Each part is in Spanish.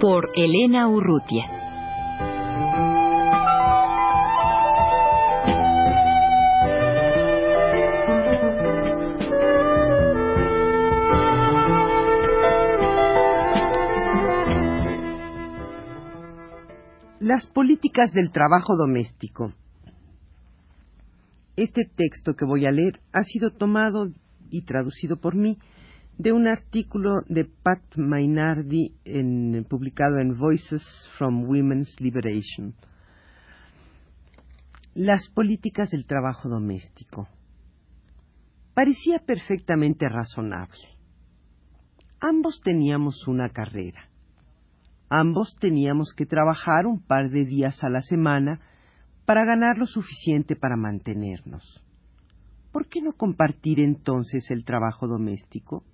Por Elena Urrutia. Las políticas del trabajo doméstico este texto que voy a leer ha sido tomado y traducido por mí de un artículo de Pat Mainardi publicado en Voices from Women's Liberation. Las políticas del trabajo doméstico. Parecía perfectamente razonable. Ambos teníamos una carrera. Ambos teníamos que trabajar un par de días a la semana para ganar lo suficiente para mantenernos. ¿Por qué no compartir entonces el trabajo doméstico?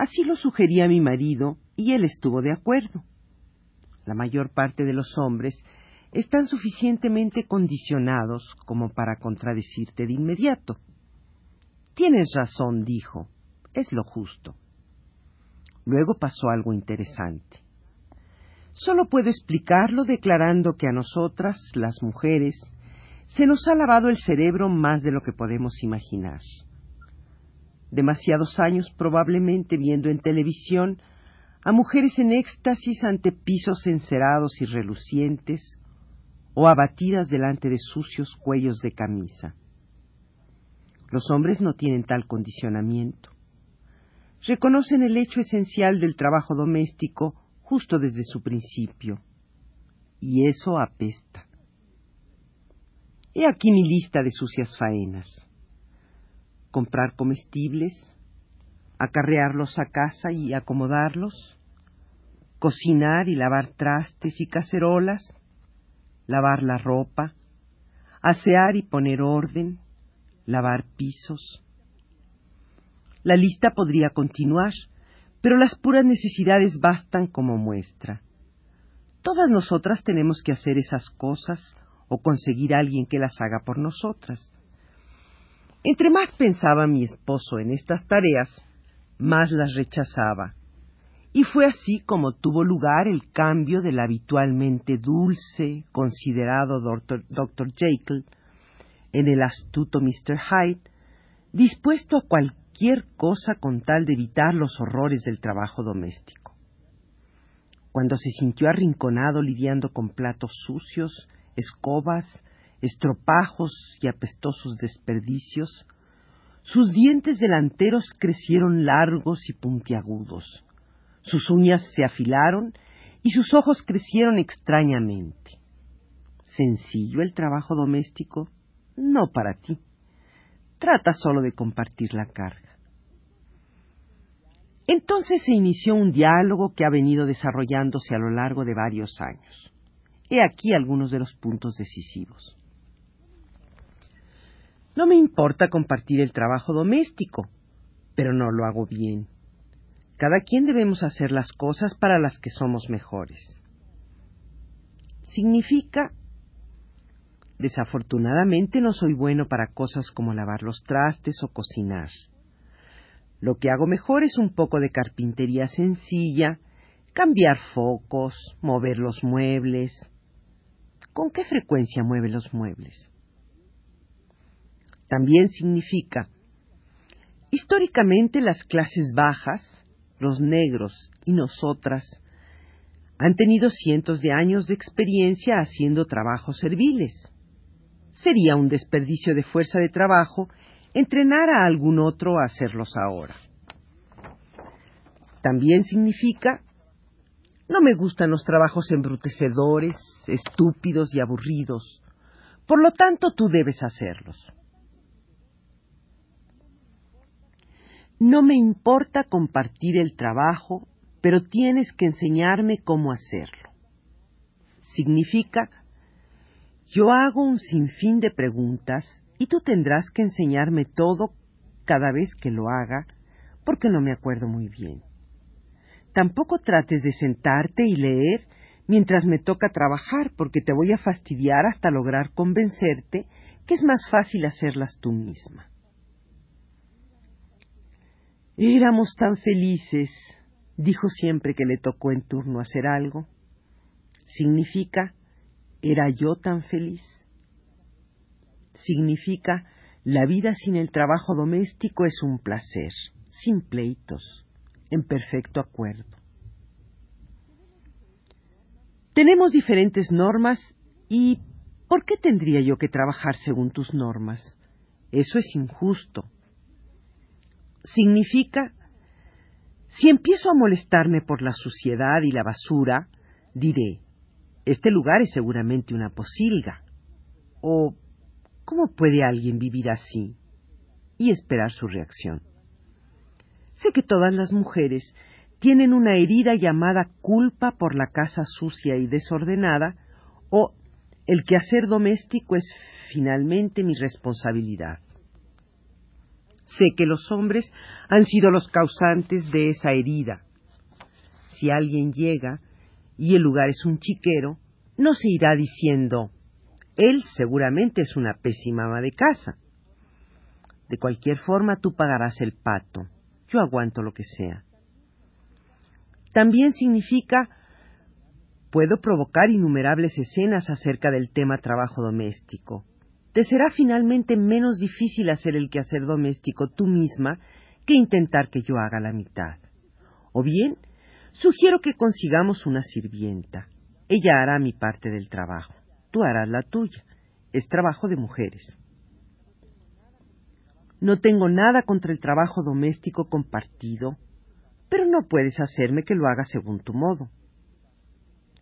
Así lo sugería mi marido y él estuvo de acuerdo. La mayor parte de los hombres están suficientemente condicionados como para contradecirte de inmediato. Tienes razón, dijo, es lo justo. Luego pasó algo interesante. Solo puedo explicarlo declarando que a nosotras, las mujeres, se nos ha lavado el cerebro más de lo que podemos imaginar. Demasiados años probablemente viendo en televisión a mujeres en éxtasis ante pisos encerados y relucientes o abatidas delante de sucios cuellos de camisa. Los hombres no tienen tal condicionamiento. Reconocen el hecho esencial del trabajo doméstico justo desde su principio. Y eso apesta. He aquí mi lista de sucias faenas. Comprar comestibles, acarrearlos a casa y acomodarlos, cocinar y lavar trastes y cacerolas, lavar la ropa, asear y poner orden, lavar pisos. La lista podría continuar, pero las puras necesidades bastan como muestra. Todas nosotras tenemos que hacer esas cosas o conseguir a alguien que las haga por nosotras. Entre más pensaba mi esposo en estas tareas, más las rechazaba. Y fue así como tuvo lugar el cambio del habitualmente dulce, considerado Dr. Jekyll en el astuto Mr. Hyde, dispuesto a cualquier cosa con tal de evitar los horrores del trabajo doméstico. Cuando se sintió arrinconado lidiando con platos sucios, escobas, estropajos y apestosos desperdicios, sus dientes delanteros crecieron largos y puntiagudos, sus uñas se afilaron y sus ojos crecieron extrañamente. ¿Sencillo el trabajo doméstico? No para ti. Trata solo de compartir la carga. Entonces se inició un diálogo que ha venido desarrollándose a lo largo de varios años. He aquí algunos de los puntos decisivos. No me importa compartir el trabajo doméstico, pero no lo hago bien. Cada quien debemos hacer las cosas para las que somos mejores. Significa, desafortunadamente no soy bueno para cosas como lavar los trastes o cocinar. Lo que hago mejor es un poco de carpintería sencilla, cambiar focos, mover los muebles. ¿Con qué frecuencia mueve los muebles? También significa, históricamente las clases bajas, los negros y nosotras, han tenido cientos de años de experiencia haciendo trabajos serviles. Sería un desperdicio de fuerza de trabajo entrenar a algún otro a hacerlos ahora. También significa no me gustan los trabajos embrutecedores, estúpidos y aburridos. Por lo tanto, tú debes hacerlos. No me importa compartir el trabajo, pero tienes que enseñarme cómo hacerlo. Significa, yo hago un sinfín de preguntas y tú tendrás que enseñarme todo cada vez que lo haga, porque no me acuerdo muy bien. Tampoco trates de sentarte y leer mientras me toca trabajar, porque te voy a fastidiar hasta lograr convencerte que es más fácil hacerlas tú misma. Éramos tan felices, dijo siempre que le tocó en turno hacer algo. Significa, ¿era yo tan feliz? Significa, la vida sin el trabajo doméstico es un placer, sin pleitos, en perfecto acuerdo. Tenemos diferentes normas y ¿por qué tendría yo que trabajar según tus normas? Eso es injusto. Significa, si empiezo a molestarme por la suciedad y la basura, diré, este lugar es seguramente una posilga. O, ¿cómo puede alguien vivir así? Y esperar su reacción. Sé que todas las mujeres tienen una herida llamada culpa por la casa sucia y desordenada, o el quehacer doméstico es finalmente mi responsabilidad. Sé que los hombres han sido los causantes de esa herida. Si alguien llega y el lugar es un chiquero, no se irá diciendo, él seguramente es una pésima ama de casa. De cualquier forma tú pagarás el pato. Yo aguanto lo que sea. También significa puedo provocar innumerables escenas acerca del tema trabajo doméstico. Te será finalmente menos difícil hacer el quehacer doméstico tú misma que intentar que yo haga la mitad. O bien, sugiero que consigamos una sirvienta. Ella hará mi parte del trabajo. Tú harás la tuya. Es trabajo de mujeres. No tengo nada contra el trabajo doméstico compartido pero no puedes hacerme que lo haga según tu modo.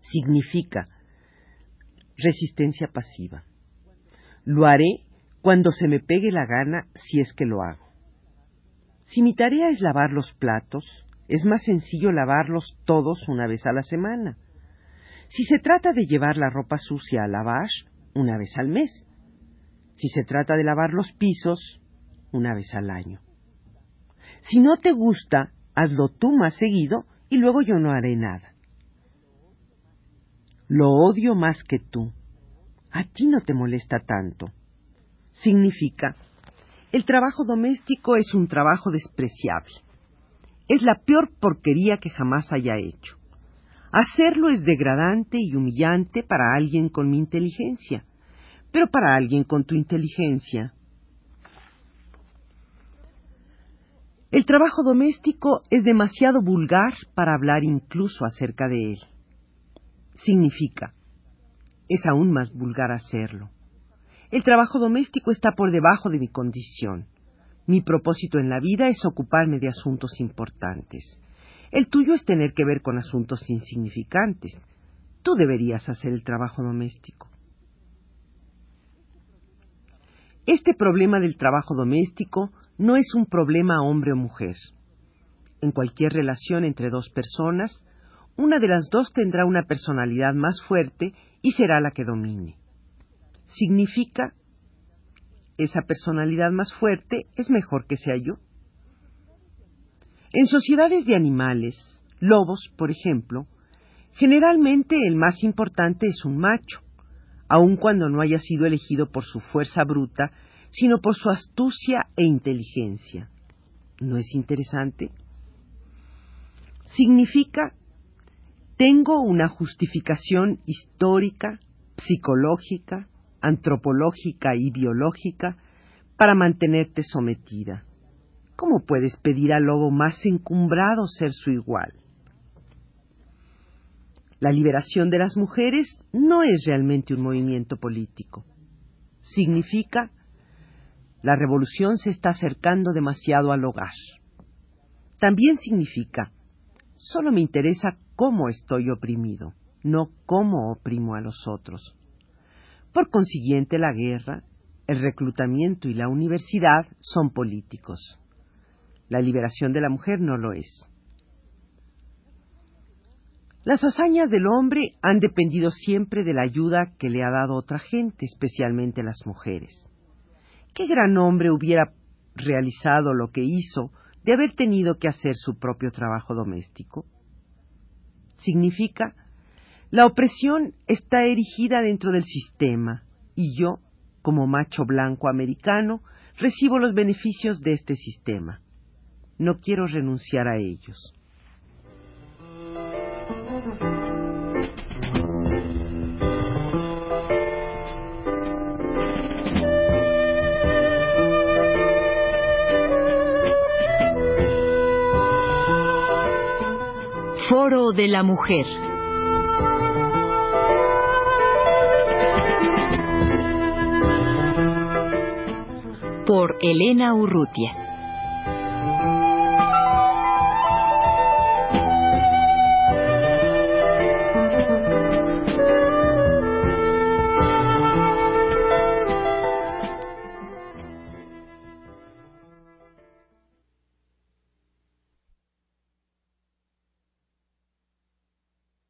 Significa resistencia pasiva. Lo haré cuando se me pegue la gana si es que lo hago. Si mi tarea es lavar los platos, es más sencillo lavarlos todos una vez a la semana. Si se trata de llevar la ropa sucia a lavar, una vez al mes. Si se trata de lavar los pisos, una vez al año. Si no te gusta, hazlo tú más seguido y luego yo no haré nada. Lo odio más que tú. A ti no te molesta tanto. Significa, el trabajo doméstico es un trabajo despreciable. Es la peor porquería que jamás haya hecho. Hacerlo es degradante y humillante para alguien con mi inteligencia, pero para alguien con tu inteligencia El trabajo doméstico es demasiado vulgar para hablar incluso acerca de él. Significa, es aún más vulgar hacerlo. El trabajo doméstico está por debajo de mi condición. Mi propósito en la vida es ocuparme de asuntos importantes. El tuyo es tener que ver con asuntos insignificantes. Tú deberías hacer el trabajo doméstico. Este problema del trabajo doméstico no es un problema hombre o mujer. En cualquier relación entre dos personas, una de las dos tendrá una personalidad más fuerte y será la que domine. Significa, esa personalidad más fuerte es mejor que sea yo. En sociedades de animales, lobos, por ejemplo, generalmente el más importante es un macho, aun cuando no haya sido elegido por su fuerza bruta sino por su astucia e inteligencia. ¿No es interesante? Significa, tengo una justificación histórica, psicológica, antropológica y biológica para mantenerte sometida. ¿Cómo puedes pedir al lobo más encumbrado ser su igual? La liberación de las mujeres no es realmente un movimiento político. Significa la revolución se está acercando demasiado al hogar. También significa, solo me interesa cómo estoy oprimido, no cómo oprimo a los otros. Por consiguiente, la guerra, el reclutamiento y la universidad son políticos. La liberación de la mujer no lo es. Las hazañas del hombre han dependido siempre de la ayuda que le ha dado otra gente, especialmente las mujeres. ¿Qué gran hombre hubiera realizado lo que hizo de haber tenido que hacer su propio trabajo doméstico? Significa, la opresión está erigida dentro del sistema y yo, como macho blanco americano, recibo los beneficios de este sistema. No quiero renunciar a ellos. De la Mujer. Por Elena Urrutia.